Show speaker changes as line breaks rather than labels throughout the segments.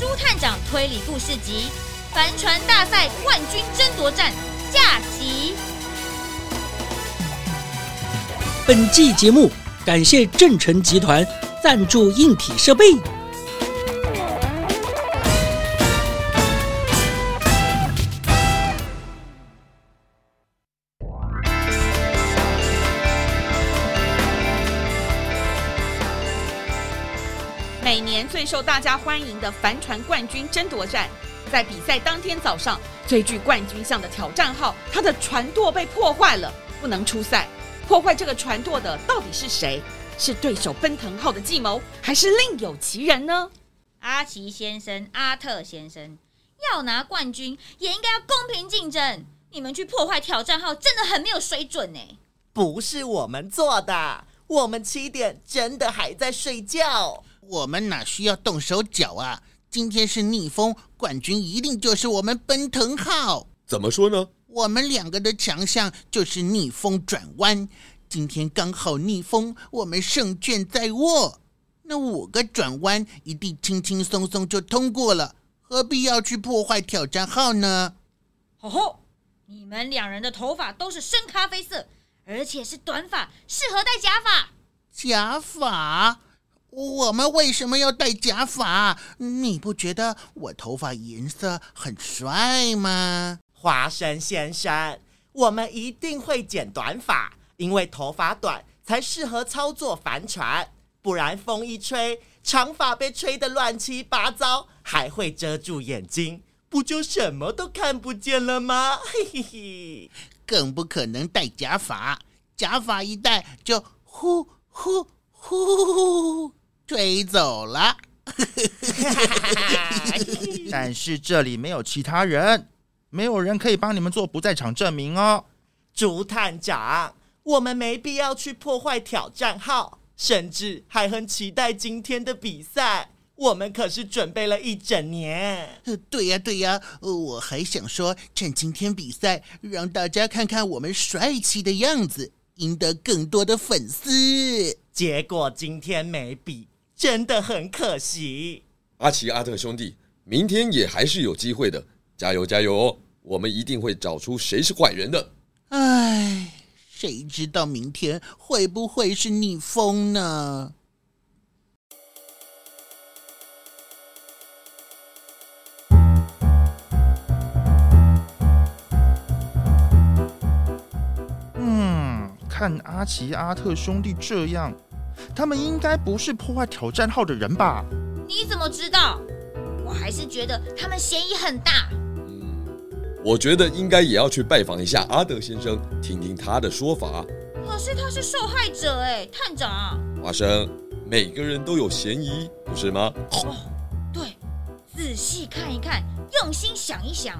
朱探长推理故事集《帆船大赛冠军争夺战》下集。
本季节目感谢正成集团赞助硬体设备。
每年最受大家欢迎的帆船冠军争夺战，在比赛当天早上，最具冠军相的挑战号，它的船舵被破坏了，不能出赛。破坏这个船舵的到底是谁？是对手奔腾号的计谋，还是另有其人呢？
阿奇先生、阿特先生要拿冠军，也应该要公平竞争。你们去破坏挑战号，真的很没有水准呢。
不是我们做的，我们七点真的还在睡觉。
我们哪需要动手脚啊？今天是逆风，冠军一定就是我们奔腾号。
怎么说呢？
我们两个的强项就是逆风转弯。今天刚好逆风，我们胜券在握。那五个转弯一定轻轻松松就通过了，何必要去破坏挑战号呢？
吼吼！你们两人的头发都是深咖啡色，而且是短发，适合戴假发。
假发？我们为什么要戴假发？你不觉得我头发颜色很帅吗？
花生先生，我们一定会剪短发，因为头发短才适合操作帆船，不然风一吹，长发被吹得乱七八糟，还会遮住眼睛，不就什么都看不见了吗？嘿嘿嘿，
更不可能戴假发，假发一戴就呼呼呼。吹走了，
但是这里没有其他人，没有人可以帮你们做不在场证明哦。
竹探长，我们没必要去破坏挑战号，甚至还很期待今天的比赛。我们可是准备了一整年。
对呀，对呀，我还想说，趁今天比赛，让大家看看我们帅气的样子，赢得更多的粉丝。
结果今天没比。真的很可惜，
阿奇阿特兄弟，明天也还是有机会的，加油加油哦！我们一定会找出谁是坏人的。
唉，谁知道明天会不会是逆风呢？
看阿奇阿特兄弟这样。他们应该不是破坏挑战号的人吧？
你怎么知道？我还是觉得他们嫌疑很大。
嗯，我觉得应该也要去拜访一下阿德先生，听听他的说法。
可是他是受害者哎，探长。
花生，每个人都有嫌疑，不是吗？
哦，对，仔细看一看，用心想一想。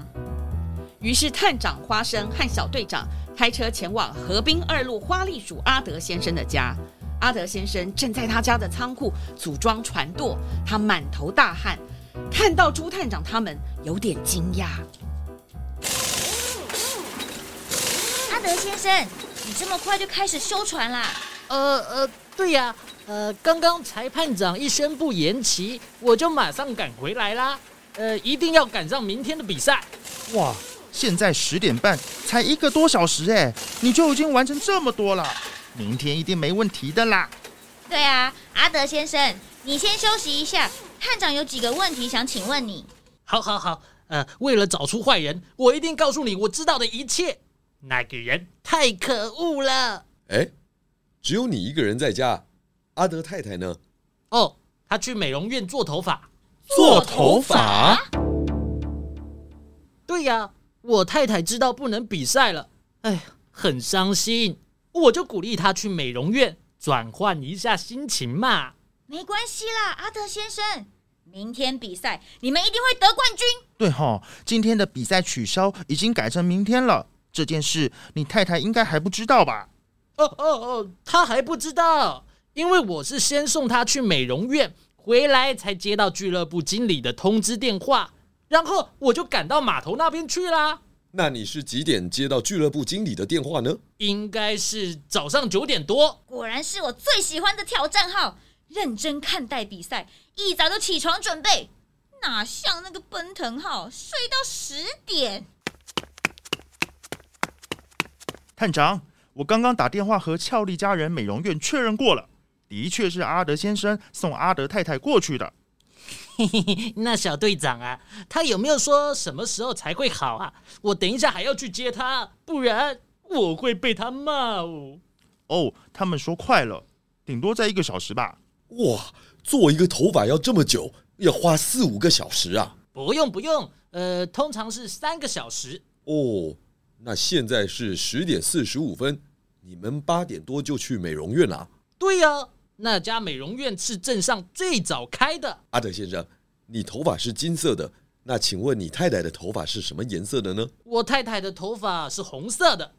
于是探长花生和小队长开车前往河滨二路花栗鼠阿德先生的家。阿德先生正在他家的仓库组装船舵，他满头大汗，看到朱探长他们有点惊讶。
阿德先生，你这么快就开始修船啦？
呃呃，对呀，呃，刚刚裁判长一宣布延期，我就马上赶回来啦。呃，一定要赶上明天的比赛。
哇，现在十点半，才一个多小时哎，你就已经完成这么多了。明天一定没问题的啦。
对啊，阿德先生，你先休息一下。探长有几个问题想请问你。
好，好，好。呃，为了找出坏人，我一定告诉你我知道的一切。那个人太可恶了。
哎，只有你一个人在家，阿德太太呢？
哦，她去美容院做头发。
做头发？
对呀，我太太知道不能比赛了，哎，很伤心。我就鼓励她去美容院转换一下心情嘛。
没关系啦，阿德先生，明天比赛你们一定会得冠军。
对哈，今天的比赛取消，已经改成明天了。这件事你太太应该还不知道吧？
哦哦哦，她还不知道，因为我是先送她去美容院，回来才接到俱乐部经理的通知电话，然后我就赶到码头那边去啦。
那你是几点接到俱乐部经理的电话呢？
应该是早上九点多。
果然是我最喜欢的挑战号，认真看待比赛，一早就起床准备。哪像那个奔腾号睡到十点？
探长，我刚刚打电话和俏丽家人美容院确认过了，的确是阿德先生送阿德太太过去的。
嘿嘿嘿，那小队长啊，他有没有说什么时候才会好啊？我等一下还要去接他，不然我会被他骂哦。
哦，他们说快了，顶多在一个小时吧。
哇，做一个头发要这么久，要花四五个小时啊？
不用不用，呃，通常是三个小时。
哦。那现在是十点四十五分，你们八点多就去美容院了？
对呀，那家美容院是镇上最早开的。
阿德先生，你头发是金色的，那请问你太太的头发是什么颜色的呢？
我太太的头发是红色的。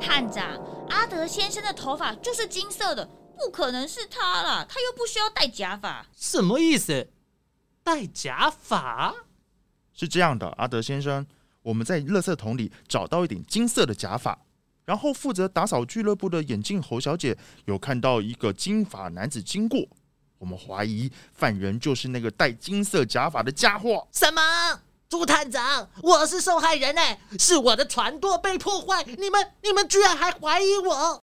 探长，阿德先生的头发就是金色的，不可能是他啦，他又不需要戴假发。
什么意思？戴假发？
是这样的，阿德先生。我们在垃圾桶里找到一顶金色的假发，然后负责打扫俱乐部的眼镜猴小姐有看到一个金发男子经过，我们怀疑犯人就是那个戴金色假发的家伙。
什么？朱探长，我是受害人哎，是我的船舵被破坏，你们你们居然还怀疑我？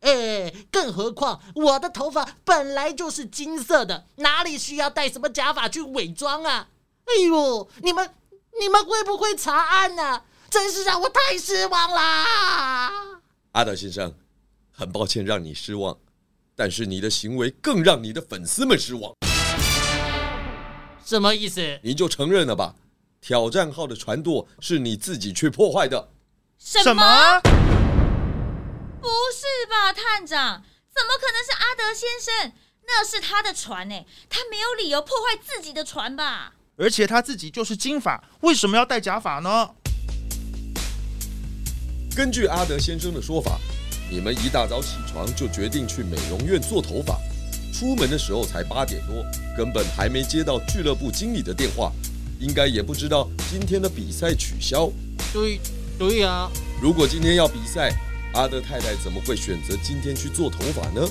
哎，更何况我的头发本来就是金色的，哪里需要戴什么假发去伪装啊？哎呦，你们你们会不会查案呢、真是让我太失望啦！
阿德先生，很抱歉让你失望，但是你的行为更让你的粉丝们失望。
什么意思？
你就承认了吧？挑战号的船舵是你自己去破坏的。
什么？不是吧，探长？怎么可能是阿德先生？那是他的船呢，他没有理由破坏自己的船吧？
而且他自己就是金发，为什么要戴假发呢？
根据阿德先生的说法，你们一大早起床就决定去美容院做头发，出门的时候才八点多，根本还没接到俱乐部经理的电话，应该也不知道今天的比赛取消。
对，对呀。
如果今天要比赛，阿德太太怎么会选择今天去做头发呢？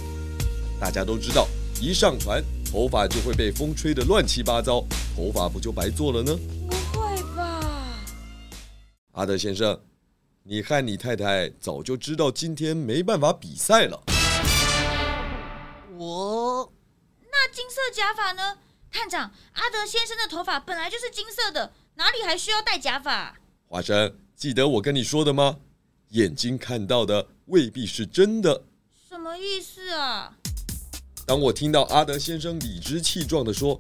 大家都知道，一上船。头发就会被风吹得乱七八糟，头发不就白做了呢？
不会吧，
阿德先生，你和你太太早就知道今天没办法比赛了。
我，
那金色假发呢？探长，阿德先生的头发本来就是金色的，哪里还需要戴假发？
华生，记得我跟你说的吗？眼睛看到的未必是真的。
什么意思啊？
当我听到阿德先生理直气壮地说：“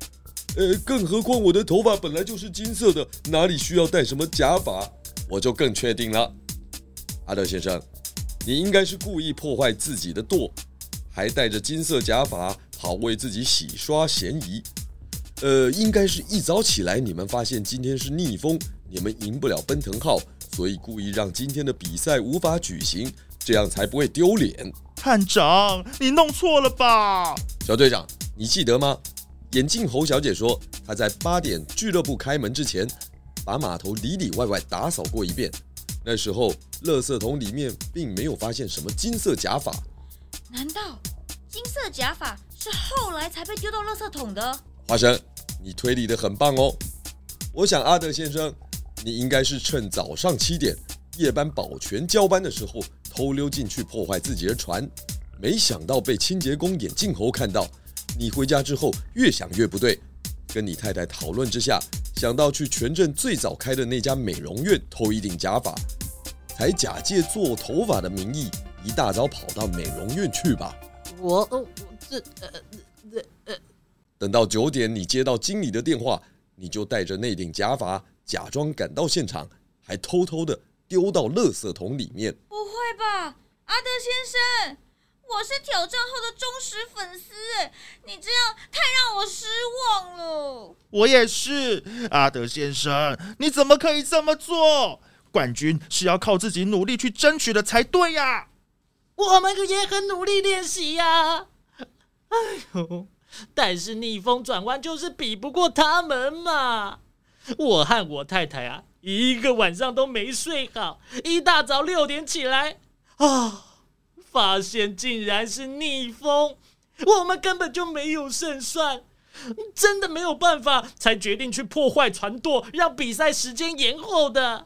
呃，更何况我的头发本来就是金色的，哪里需要戴什么假发？”我就更确定了。阿德先生，你应该是故意破坏自己的舵，还戴着金色假发，好为自己洗刷嫌疑。呃，应该是一早起来，你们发现今天是逆风，你们赢不了奔腾号，所以故意让今天的比赛无法举行，这样才不会丢脸。
探长，你弄错了吧？
小队长，你记得吗？眼镜猴小姐说，她在八点俱乐部开门之前，把码头里里外外打扫过一遍。那时候，垃圾桶里面并没有发现什么金色假发。
难道金色假发是后来才被丢到垃圾桶的？
华生，你推理的很棒哦。我想阿德先生，你应该是趁早上七点夜班保全交班的时候。偷溜进去破坏自己的船，没想到被清洁工眼镜猴看到。你回家之后越想越不对，跟你太太讨论之下，想到去全镇最早开的那家美容院偷一顶假发，才假借做头发的名义，一大早跑到美容院去吧。
我，我这呃呃呃，
等到九点你接到经理的电话，你就带着那顶假发，假装赶到现场，还偷偷的丢到垃圾桶里面。
不会吧，阿德先生，我是挑战后的忠实粉丝哎，你这样太让我失望了。
我也是，阿德先生，你怎么可以这么做？冠军是要靠自己努力去争取的才对呀。
我们也很努力练习呀。哎呦，但是逆风转弯就是比不过他们嘛。我和我太太啊，一个晚上都没睡好，一大早六点起来。啊！发现竟然是逆风，我们根本就没有胜算，真的没有办法，才决定去破坏船舵，让比赛时间延后的。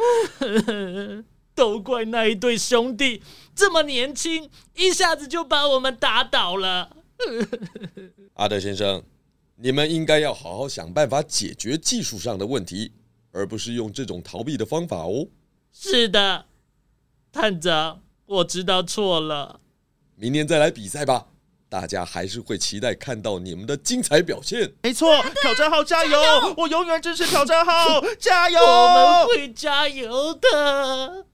都怪那一对兄弟这么年轻，一下子就把我们打倒了。
阿德先生，你们应该要好好想办法解决技术上的问题，而不是用这种逃避的方法哦。
是的，探长，我知道错了。
明年再来比赛吧，大家还是会期待看到你们的精彩表现。
没错，挑战号加油！加油！我永远支持挑战号，加油！
我们会加油的。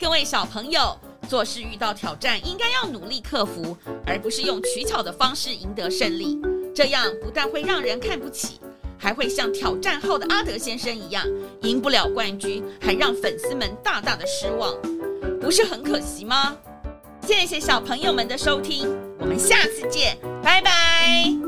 各位小朋友，做事遇到挑战，应该要努力克服，而不是用取巧的方式赢得胜利。这样不但会让人看不起，还会像挑战号的阿德先生一样，赢不了冠军，还让粉丝们大大的失望，不是很可惜吗？谢谢小朋友们的收听，我们下次见，拜拜。